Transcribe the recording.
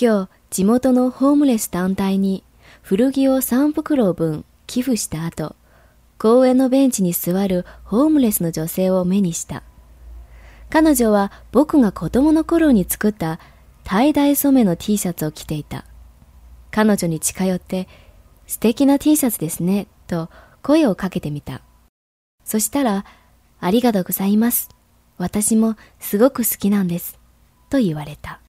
今日地元のホームレス団体に古着を3袋分寄付した後、公園のベンチに座るホームレスの女性を目にした。彼女は僕が子供の頃に作ったタイ染めの T シャツを着ていた。彼女に近寄って素敵な T シャツですねと声をかけてみた。そしたら、ありがとうございます。私もすごく好きなんです。と言われた。